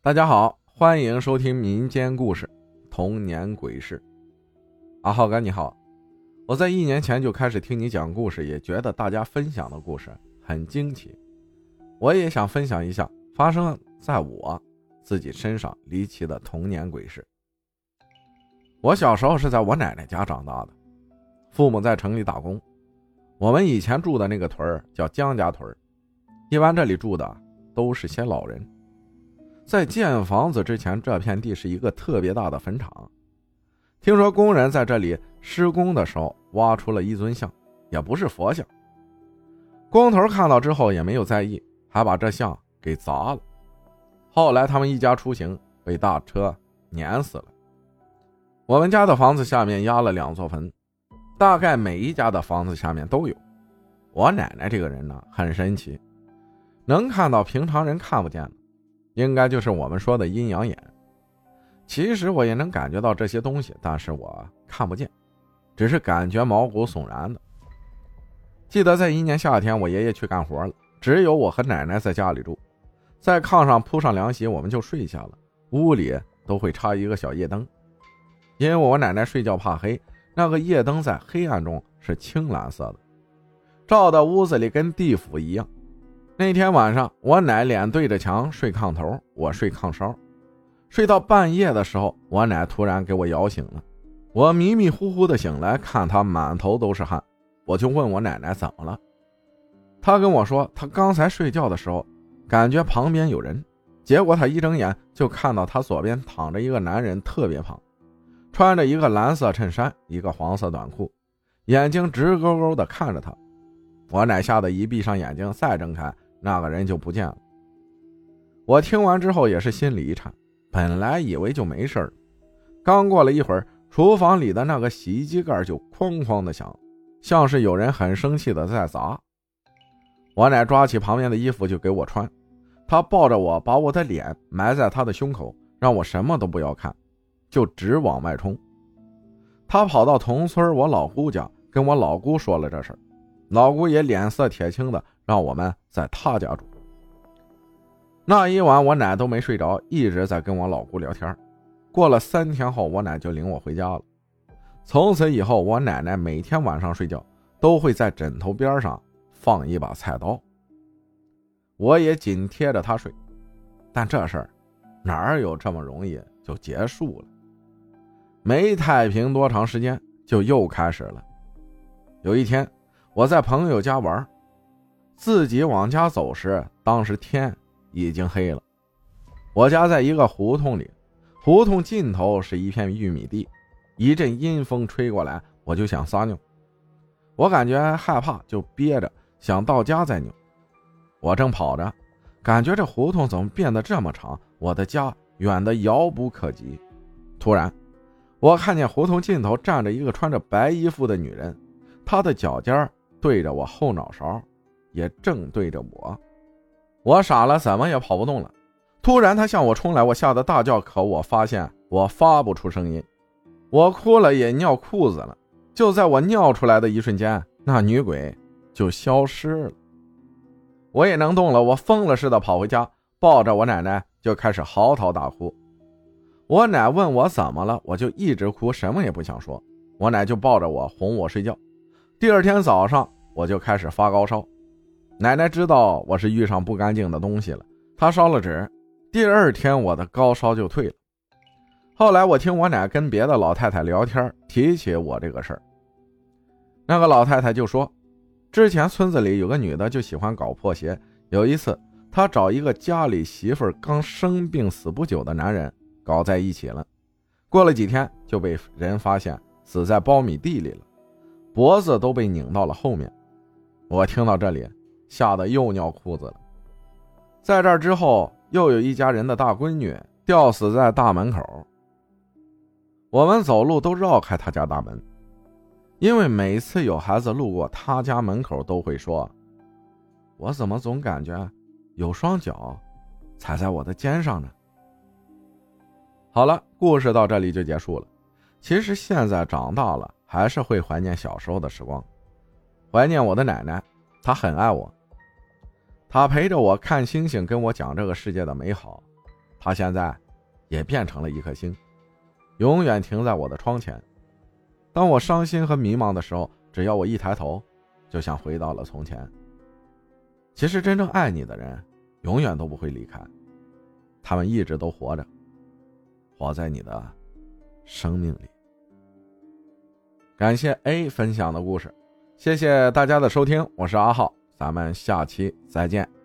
大家好，欢迎收听民间故事《童年鬼事》。阿浩哥你好，我在一年前就开始听你讲故事，也觉得大家分享的故事很惊奇。我也想分享一下发生在我自己身上离奇的童年鬼事。我小时候是在我奶奶家长大的，父母在城里打工。我们以前住的那个屯儿叫江家屯儿，一般这里住的都是些老人。在建房子之前，这片地是一个特别大的坟场。听说工人在这里施工的时候挖出了一尊像，也不是佛像。工头看到之后也没有在意，还把这像给砸了。后来他们一家出行被大车碾死了。我们家的房子下面压了两座坟。大概每一家的房子下面都有。我奶奶这个人呢，很神奇，能看到平常人看不见的，应该就是我们说的阴阳眼。其实我也能感觉到这些东西，但是我看不见，只是感觉毛骨悚然的。记得在一年夏天，我爷爷去干活了，只有我和奶奶在家里住，在炕上铺上凉席，我们就睡下了。屋里都会插一个小夜灯，因为我奶奶睡觉怕黑。那个夜灯在黑暗中是青蓝色的，照到屋子里跟地府一样。那天晚上，我奶脸对着墙睡炕头，我睡炕梢，睡到半夜的时候，我奶突然给我摇醒了。我迷迷糊糊的醒来，看她满头都是汗，我就问我奶奶怎么了。她跟我说，她刚才睡觉的时候感觉旁边有人，结果她一睁眼就看到她左边躺着一个男人，特别胖。穿着一个蓝色衬衫，一个黄色短裤，眼睛直勾勾的看着他。我奶吓得一闭上眼睛，再睁开，那个人就不见了。我听完之后也是心里一颤，本来以为就没事了，刚过了一会儿，厨房里的那个洗衣机盖就哐哐的响，像是有人很生气的在砸。我奶抓起旁边的衣服就给我穿，她抱着我，把我的脸埋在她的胸口，让我什么都不要看。就直往外冲，他跑到同村我老姑家，跟我老姑说了这事老姑也脸色铁青的，让我们在他家住。那一晚我奶都没睡着，一直在跟我老姑聊天。过了三天后，我奶就领我回家了。从此以后，我奶奶每天晚上睡觉都会在枕头边上放一把菜刀，我也紧贴着她睡。但这事儿哪有这么容易就结束了？没太平多长时间，就又开始了。有一天，我在朋友家玩，自己往家走时，当时天已经黑了。我家在一个胡同里，胡同尽头是一片玉米地。一阵阴风吹过来，我就想撒尿，我感觉害怕，就憋着想到家再尿。我正跑着，感觉这胡同怎么变得这么长？我的家远得遥不可及。突然。我看见胡同尽头站着一个穿着白衣服的女人，她的脚尖对着我后脑勺，也正对着我。我傻了，怎么也跑不动了。突然，他向我冲来，我吓得大叫，可我发现我发不出声音，我哭了也尿裤子了。就在我尿出来的一瞬间，那女鬼就消失了。我也能动了，我疯了似的跑回家，抱着我奶奶就开始嚎啕大哭。我奶问我怎么了，我就一直哭，什么也不想说。我奶就抱着我哄我睡觉。第二天早上我就开始发高烧，奶奶知道我是遇上不干净的东西了，她烧了纸。第二天我的高烧就退了。后来我听我奶跟别的老太太聊天，提起我这个事儿，那个老太太就说，之前村子里有个女的就喜欢搞破鞋，有一次她找一个家里媳妇刚生病死不久的男人。搞在一起了，过了几天就被人发现死在苞米地里了，脖子都被拧到了后面。我听到这里，吓得又尿裤子了。在这之后，又有一家人的大闺女吊死在大门口。我们走路都绕开他家大门，因为每次有孩子路过他家门口，都会说：“我怎么总感觉有双脚踩在我的肩上呢？”好了，故事到这里就结束了。其实现在长大了，还是会怀念小时候的时光，怀念我的奶奶，她很爱我，她陪着我看星星，跟我讲这个世界的美好。她现在也变成了一颗星，永远停在我的窗前。当我伤心和迷茫的时候，只要我一抬头，就像回到了从前。其实，真正爱你的人，永远都不会离开，他们一直都活着，活在你的生命里。感谢 A 分享的故事，谢谢大家的收听，我是阿浩，咱们下期再见。